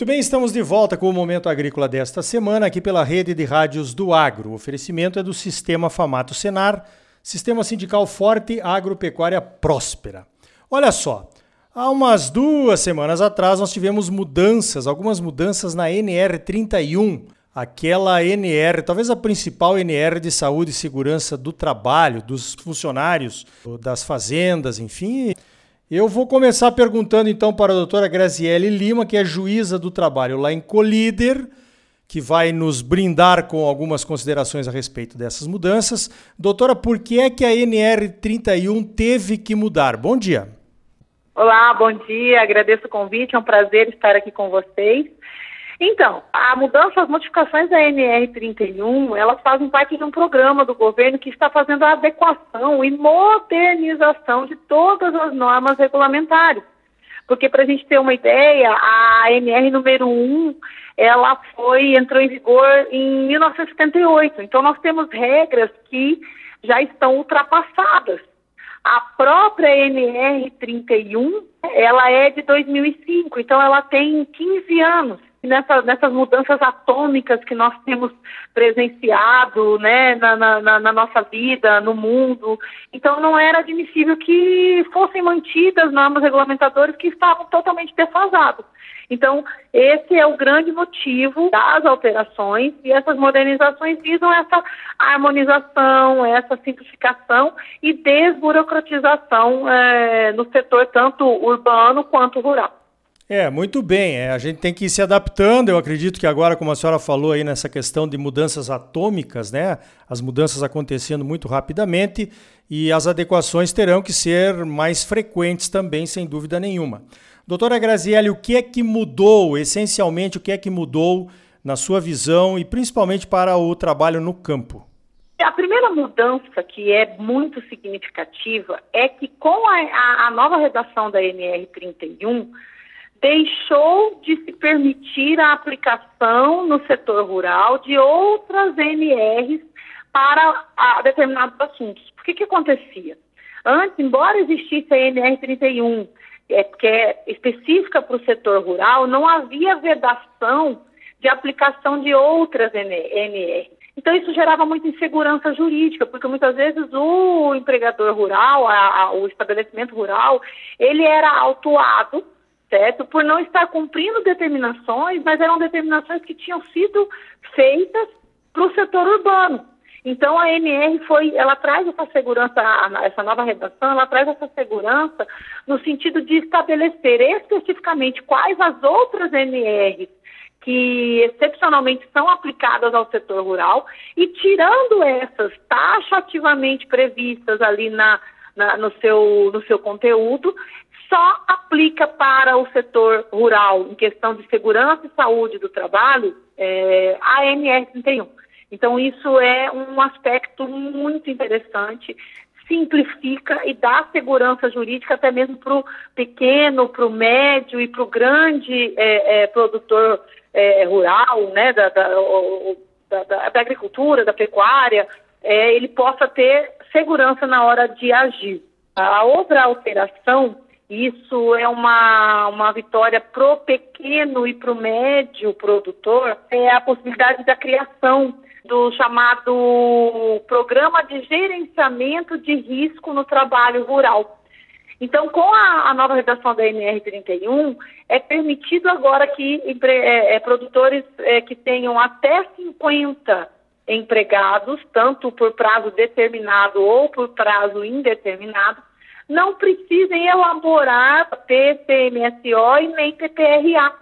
Muito bem, estamos de volta com o Momento Agrícola desta semana, aqui pela rede de rádios do Agro. O oferecimento é do Sistema Famato Senar, Sistema Sindical Forte Agropecuária Próspera. Olha só, há umas duas semanas atrás nós tivemos mudanças, algumas mudanças na NR31, aquela NR, talvez a principal NR de saúde e segurança do trabalho, dos funcionários, das fazendas, enfim. Eu vou começar perguntando então para a doutora Graziele Lima, que é juíza do trabalho lá em Colíder, que vai nos brindar com algumas considerações a respeito dessas mudanças. Doutora, por que é que a NR31 teve que mudar? Bom dia. Olá, bom dia, agradeço o convite, é um prazer estar aqui com vocês. Então, a mudança, as modificações da NR31, elas fazem parte de um programa do governo que está fazendo a adequação e modernização de todas as normas regulamentares. Porque, para a gente ter uma ideia, a NR número 1, ela foi, entrou em vigor em 1978. Então, nós temos regras que já estão ultrapassadas. A própria NR31, ela é de 2005, então ela tem 15 anos nessa, nessas mudanças atômicas que nós temos presenciado né, na, na, na, nossa vida, no mundo. Então, não era admissível que fossem mantidas normas regulamentadoras que estavam totalmente defasadas. Então, esse é o grande motivo das alterações e essas modernizações visam essa harmonização, essa simplificação e desburocratização é, no setor tanto urbano quanto rural. É, muito bem. É, a gente tem que ir se adaptando. Eu acredito que agora, como a senhora falou aí nessa questão de mudanças atômicas, né? As mudanças acontecendo muito rapidamente e as adequações terão que ser mais frequentes também, sem dúvida nenhuma. Doutora Grazielli, o que é que mudou, essencialmente, o que é que mudou na sua visão e principalmente para o trabalho no campo? A primeira mudança que é muito significativa é que com a, a nova redação da NR 31, deixou de se permitir a aplicação no setor rural de outras NRs para determinados assuntos. Por que que acontecia? Antes, embora existisse a NR 31, é, que é específica para o setor rural, não havia vedação de aplicação de outras NR. Então, isso gerava muita insegurança jurídica, porque muitas vezes o empregador rural, a, a, o estabelecimento rural, ele era autuado certo? Por não estar cumprindo determinações, mas eram determinações que tinham sido feitas para o setor urbano. Então a NR foi, ela traz essa segurança, essa nova redação, ela traz essa segurança no sentido de estabelecer especificamente quais as outras NRs que excepcionalmente são aplicadas ao setor rural e tirando essas taxativamente previstas ali na, na, no, seu, no seu conteúdo, só aplica para o setor rural, em questão de segurança e saúde do trabalho, é, a NR31. Então, isso é um aspecto muito interessante, simplifica e dá segurança jurídica até mesmo para o pequeno, para o médio e para o grande é, é, produtor é, rural, né, da, da, da, da, agricultura, da pecuária, é, ele possa ter segurança na hora de agir. A outra alteração isso é uma, uma vitória pro pequeno e pro médio produtor, é a possibilidade da criação do chamado Programa de Gerenciamento de Risco no Trabalho Rural. Então, com a, a nova redação da NR31, é permitido agora que é, é, produtores é, que tenham até 50 empregados, tanto por prazo determinado ou por prazo indeterminado, não precisem elaborar PCMSO e nem PPRA.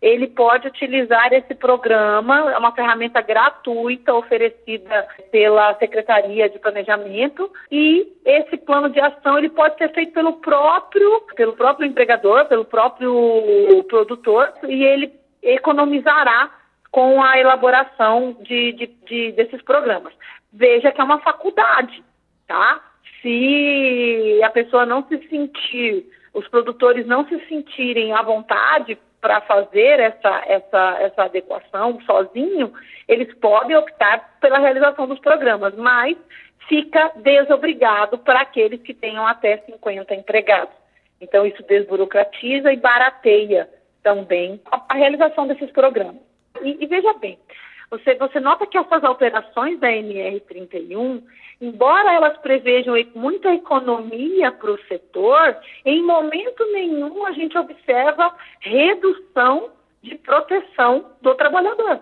Ele pode utilizar esse programa, é uma ferramenta gratuita oferecida pela Secretaria de Planejamento e esse plano de ação ele pode ser feito pelo próprio, pelo próprio empregador, pelo próprio produtor e ele economizará com a elaboração de, de, de desses programas. Veja que é uma faculdade, tá? Se a pessoa não se sentir, os produtores não se sentirem à vontade para fazer essa, essa, essa adequação sozinho, eles podem optar pela realização dos programas, mas fica desobrigado para aqueles que tenham até 50 empregados. Então, isso desburocratiza e barateia também a, a realização desses programas. E, e veja bem, você, você nota que essas alterações da NR31, embora elas prevejam muita economia para o setor, em momento nenhum a gente observa redução de proteção do trabalhador.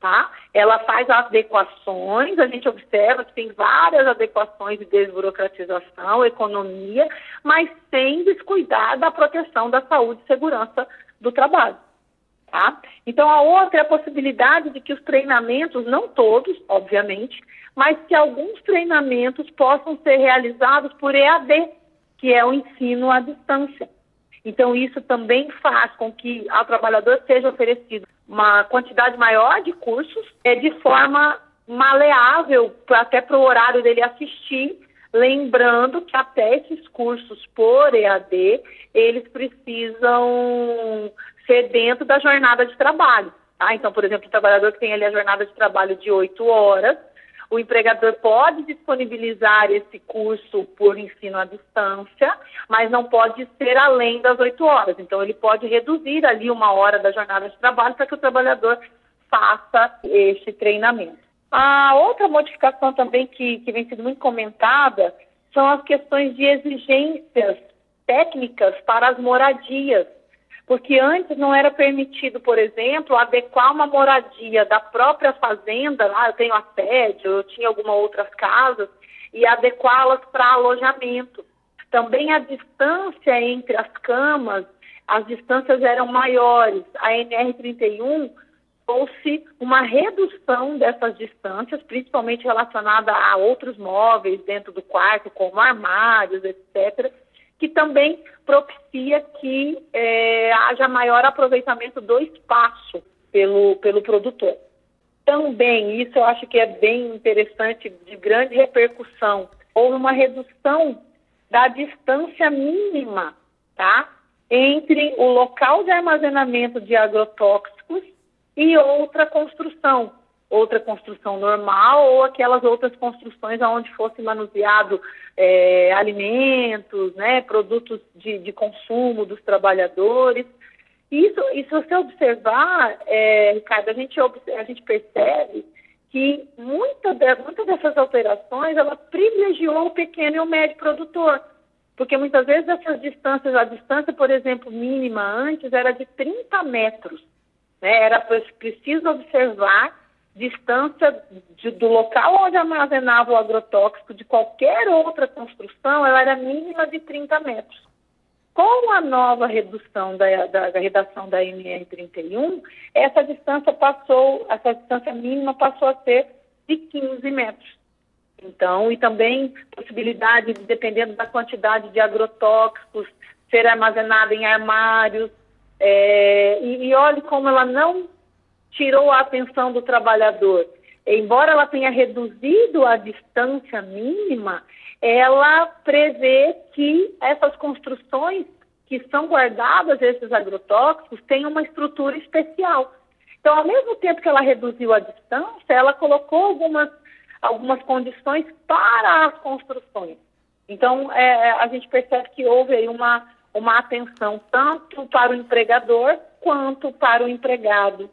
Tá? Ela faz adequações, a gente observa que tem várias adequações de desburocratização, economia, mas sem descuidar da proteção da saúde e segurança do trabalho. Tá? Então, a outra é a possibilidade de que os treinamentos, não todos, obviamente, mas que alguns treinamentos possam ser realizados por EAD, que é o ensino à distância. Então, isso também faz com que ao trabalhador seja oferecido uma quantidade maior de cursos, é, de forma maleável, até para o horário dele assistir, lembrando que até esses cursos por EAD, eles precisam ser dentro da jornada de trabalho. Tá? Então, por exemplo, o trabalhador que tem ali a jornada de trabalho de oito horas, o empregador pode disponibilizar esse curso por ensino à distância, mas não pode ser além das oito horas. Então, ele pode reduzir ali uma hora da jornada de trabalho para que o trabalhador faça este treinamento. A outra modificação também que, que vem sendo muito comentada são as questões de exigências técnicas para as moradias porque antes não era permitido, por exemplo, adequar uma moradia da própria fazenda, lá eu tenho a sede, eu tinha algumas outras casas, e adequá-las para alojamento. Também a distância entre as camas, as distâncias eram maiores. A NR31 trouxe uma redução dessas distâncias, principalmente relacionada a outros móveis dentro do quarto, como armários, etc., que também propicia que é, haja maior aproveitamento do espaço pelo, pelo produtor. Também, isso eu acho que é bem interessante, de grande repercussão, houve uma redução da distância mínima, tá? Entre o local de armazenamento de agrotóxicos e outra construção outra construção normal ou aquelas outras construções onde fosse manuseado é, alimentos, né, produtos de, de, consumo dos trabalhadores. Isso, e se você observar, é, Ricardo, a gente, a gente percebe que muita, de, muita dessas alterações ela privilegiou o pequeno e o médio produtor. Porque muitas vezes essas distâncias, a distância, por exemplo, mínima antes era de 30 metros. Né? Era preciso observar distância de, do local onde armazenava o agrotóxico de qualquer outra construção, ela era mínima de 30 metros. Com a nova redução da, da, da redação da NR31, essa distância passou, essa distância mínima passou a ser de 15 metros. Então, e também possibilidade, de, dependendo da quantidade de agrotóxicos, ser armazenada em armários. É, e, e olhe como ela não tirou a atenção do trabalhador. Embora ela tenha reduzido a distância mínima, ela prevê que essas construções que são guardadas, esses agrotóxicos, têm uma estrutura especial. Então, ao mesmo tempo que ela reduziu a distância, ela colocou algumas, algumas condições para as construções. Então, é, a gente percebe que houve aí uma, uma atenção tanto para o empregador quanto para o empregado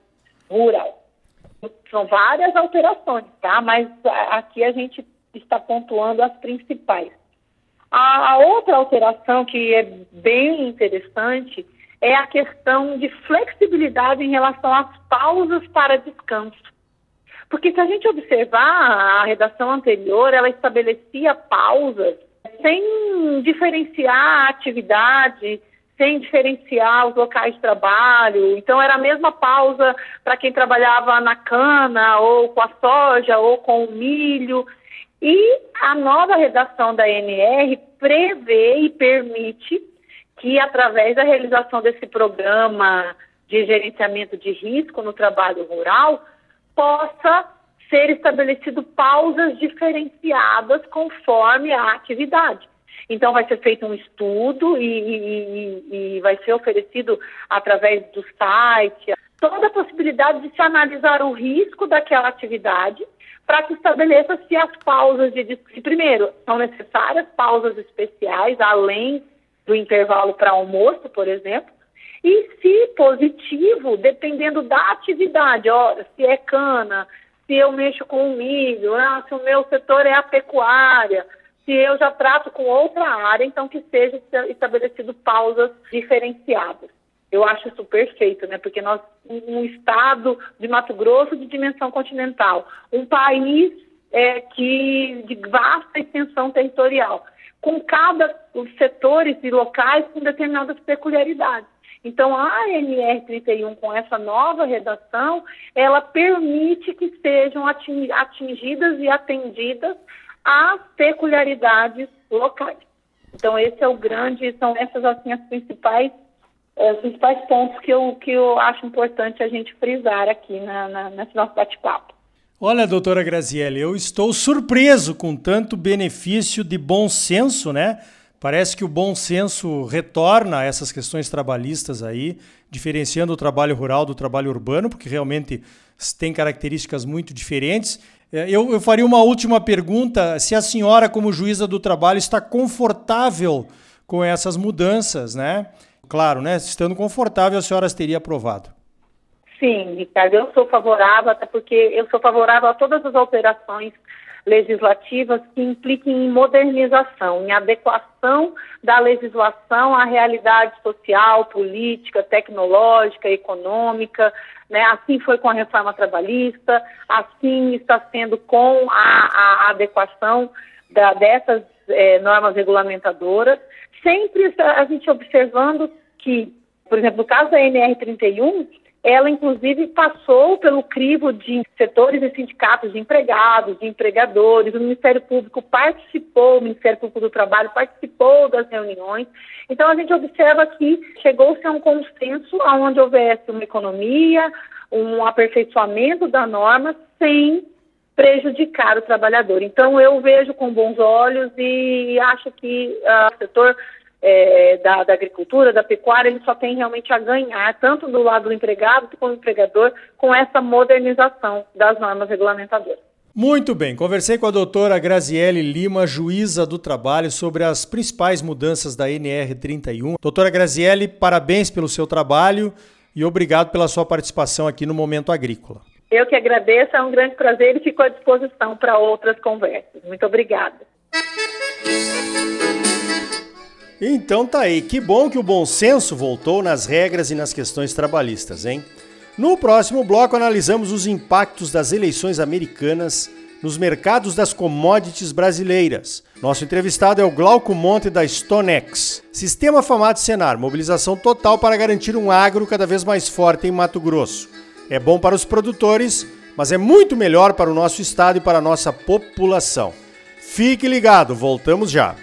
rural. São várias alterações, tá? Mas aqui a gente está pontuando as principais. A, outra alteração que é bem interessante é a questão de flexibilidade em relação às pausas para descanso. Porque se a gente observar a redação anterior, ela estabelecia pausas sem diferenciar a atividade sem diferenciar os locais de trabalho. Então, era a mesma pausa para quem trabalhava na cana, ou com a soja, ou com o milho. E a nova redação da NR prevê e permite que, através da realização desse programa de gerenciamento de risco no trabalho rural, possa ser estabelecido pausas diferenciadas conforme a atividade. Então, vai ser feito um estudo e, e, e vai ser oferecido através do site. Toda a possibilidade de se analisar o risco daquela atividade para que estabeleça se as pausas de se primeiro são necessárias pausas especiais além do intervalo para almoço, por exemplo, E se positivo, dependendo da atividade, ó, se é cana, se eu mexo com o milho, ah, se o meu setor é a pecuária, se eu já trato com outra área, então que seja estabelecido pausas diferenciadas. Eu acho isso perfeito, né? Porque nós, um estado de Mato Grosso de dimensão continental, um país é, que de vasta extensão territorial, com cada os setores e locais com determinadas peculiaridades. Então, a ANR 31, com essa nova redação, ela permite que sejam atingidas e atendidas as peculiaridades locais. Então, esse é o grande, são essas assim as principais os principais pontos que eu, que eu acho importante a gente frisar aqui na, na, nesse nosso bate-papo. Olha, doutora Grazielli, eu estou surpreso com tanto benefício de bom senso, né? Parece que o bom senso retorna a essas questões trabalhistas aí, diferenciando o trabalho rural do trabalho urbano, porque realmente tem características muito diferentes. É, eu, eu faria uma última pergunta: se a senhora, como juíza do trabalho, está confortável com essas mudanças, né? Claro, né? Estando confortável, a senhora teria aprovado. Sim, Ricardo, eu sou favorável, até porque eu sou favorável a todas as alterações legislativas que impliquem em modernização, em adequação da legislação à realidade social, política, tecnológica, econômica. Né? Assim foi com a reforma trabalhista, assim está sendo com a, a adequação da, dessas é, normas regulamentadoras sempre a gente observando que, por exemplo, no caso da NR31, ela inclusive passou pelo crivo de setores e sindicatos de empregados, de empregadores, o Ministério Público participou, o Ministério Público do Trabalho participou das reuniões. Então a gente observa que chegou-se a um consenso onde houvesse uma economia, um aperfeiçoamento da norma sem prejudicar o trabalhador. Então, eu vejo com bons olhos e acho que uh, o setor é, da, da, agricultura, da pecuária, ele só tem realmente a ganhar, tanto do lado do empregado como do empregador, com essa modernização das normas regulamentadoras. Muito bem, conversei com a doutora Graziele Lima, juíza do trabalho, sobre as principais mudanças da NR31. Doutora Graziele, parabéns pelo seu trabalho e obrigado pela sua participação aqui no Momento Agrícola. Eu que agradeço, é um grande prazer e fico à disposição para outras conversas. Muito obrigada. Então tá aí, que bom que o bom senso voltou nas regras e nas questões trabalhistas, hein? No próximo bloco analisamos os impactos das eleições americanas nos mercados das commodities brasileiras. Nosso entrevistado é o Glauco Monte da StoneX. Sistema Famato Senar, mobilização total para garantir um agro cada vez mais forte em Mato Grosso. É bom para os produtores, mas é muito melhor para o nosso estado e para a nossa população. Fique ligado, voltamos já.